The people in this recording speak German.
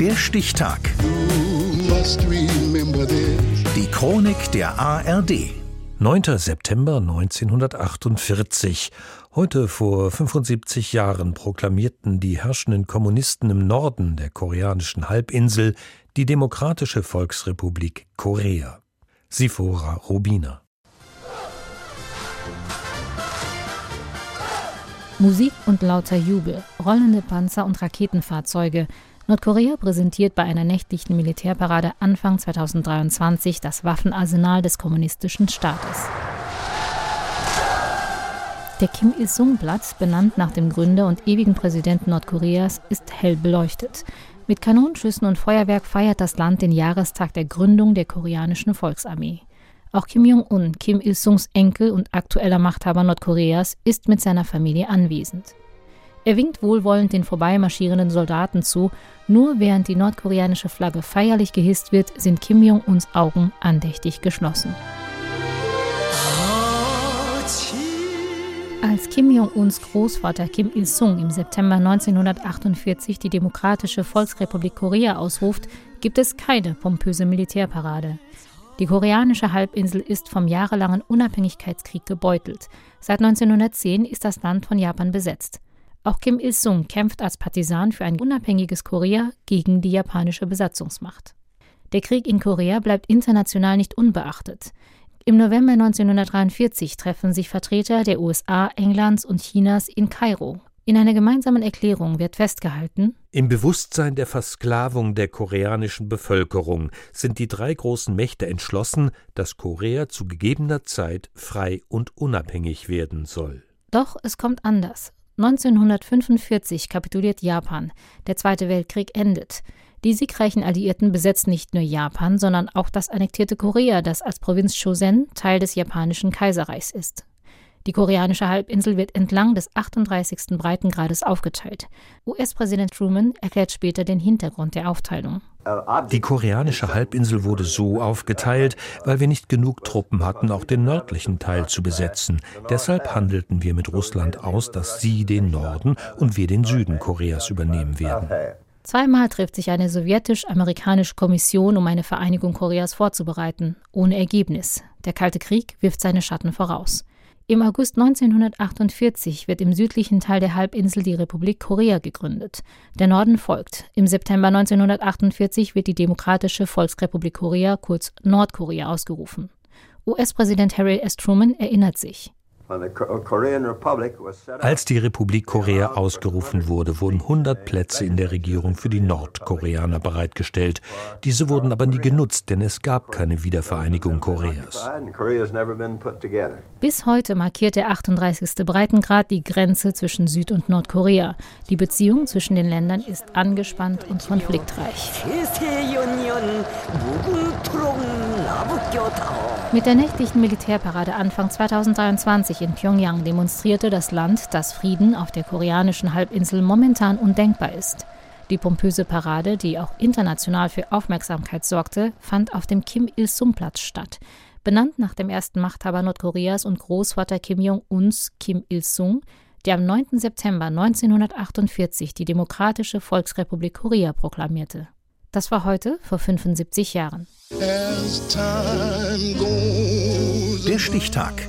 Der Stichtag. Die Chronik der ARD. 9. September 1948. Heute vor 75 Jahren proklamierten die herrschenden Kommunisten im Norden der koreanischen Halbinsel die Demokratische Volksrepublik Korea. Sifora Rubina. Musik und lauter Jubel, rollende Panzer und Raketenfahrzeuge. Nordkorea präsentiert bei einer nächtlichen Militärparade Anfang 2023 das Waffenarsenal des kommunistischen Staates. Der Kim Il-sung-Platz, benannt nach dem Gründer und ewigen Präsidenten Nordkoreas, ist hell beleuchtet. Mit Kanonenschüssen und Feuerwerk feiert das Land den Jahrestag der Gründung der koreanischen Volksarmee. Auch Kim Jong-un, Kim Il-sungs Enkel und aktueller Machthaber Nordkoreas, ist mit seiner Familie anwesend. Er winkt wohlwollend den vorbeimarschierenden Soldaten zu, nur während die nordkoreanische Flagge feierlich gehisst wird, sind Kim Jong-uns Augen andächtig geschlossen. Als Kim Jong-uns Großvater Kim Il-sung im September 1948 die Demokratische Volksrepublik Korea ausruft, gibt es keine pompöse Militärparade. Die koreanische Halbinsel ist vom jahrelangen Unabhängigkeitskrieg gebeutelt. Seit 1910 ist das Land von Japan besetzt. Auch Kim Il-sung kämpft als Partisan für ein unabhängiges Korea gegen die japanische Besatzungsmacht. Der Krieg in Korea bleibt international nicht unbeachtet. Im November 1943 treffen sich Vertreter der USA, Englands und Chinas in Kairo, in einer gemeinsamen Erklärung wird festgehalten, im Bewusstsein der Versklavung der koreanischen Bevölkerung sind die drei großen Mächte entschlossen, dass Korea zu gegebener Zeit frei und unabhängig werden soll. Doch es kommt anders. 1945 kapituliert Japan. Der Zweite Weltkrieg endet. Die siegreichen Alliierten besetzen nicht nur Japan, sondern auch das annektierte Korea, das als Provinz Chosen Teil des japanischen Kaiserreichs ist. Die koreanische Halbinsel wird entlang des 38. Breitengrades aufgeteilt. US-Präsident Truman erklärt später den Hintergrund der Aufteilung. Die koreanische Halbinsel wurde so aufgeteilt, weil wir nicht genug Truppen hatten, auch den nördlichen Teil zu besetzen. Deshalb handelten wir mit Russland aus, dass sie den Norden und wir den Süden Koreas übernehmen werden. Zweimal trifft sich eine sowjetisch-amerikanische Kommission, um eine Vereinigung Koreas vorzubereiten, ohne Ergebnis. Der Kalte Krieg wirft seine Schatten voraus. Im August 1948 wird im südlichen Teil der Halbinsel die Republik Korea gegründet. Der Norden folgt. Im September 1948 wird die Demokratische Volksrepublik Korea, kurz Nordkorea, ausgerufen. US-Präsident Harry S. Truman erinnert sich. Als die Republik Korea ausgerufen wurde, wurden 100 Plätze in der Regierung für die Nordkoreaner bereitgestellt. Diese wurden aber nie genutzt, denn es gab keine Wiedervereinigung Koreas. Bis heute markiert der 38. Breitengrad die Grenze zwischen Süd- und Nordkorea. Die Beziehung zwischen den Ländern ist angespannt und konfliktreich. Mit der nächtlichen Militärparade Anfang 2023 in Pyongyang demonstrierte das Land, dass Frieden auf der koreanischen Halbinsel momentan undenkbar ist. Die pompöse Parade, die auch international für Aufmerksamkeit sorgte, fand auf dem Kim Il-sung-Platz statt. Benannt nach dem ersten Machthaber Nordkoreas und Großvater Kim Jong-uns Kim Il-sung, der am 9. September 1948 die Demokratische Volksrepublik Korea proklamierte. Das war heute vor 75 Jahren. Der Stichtag.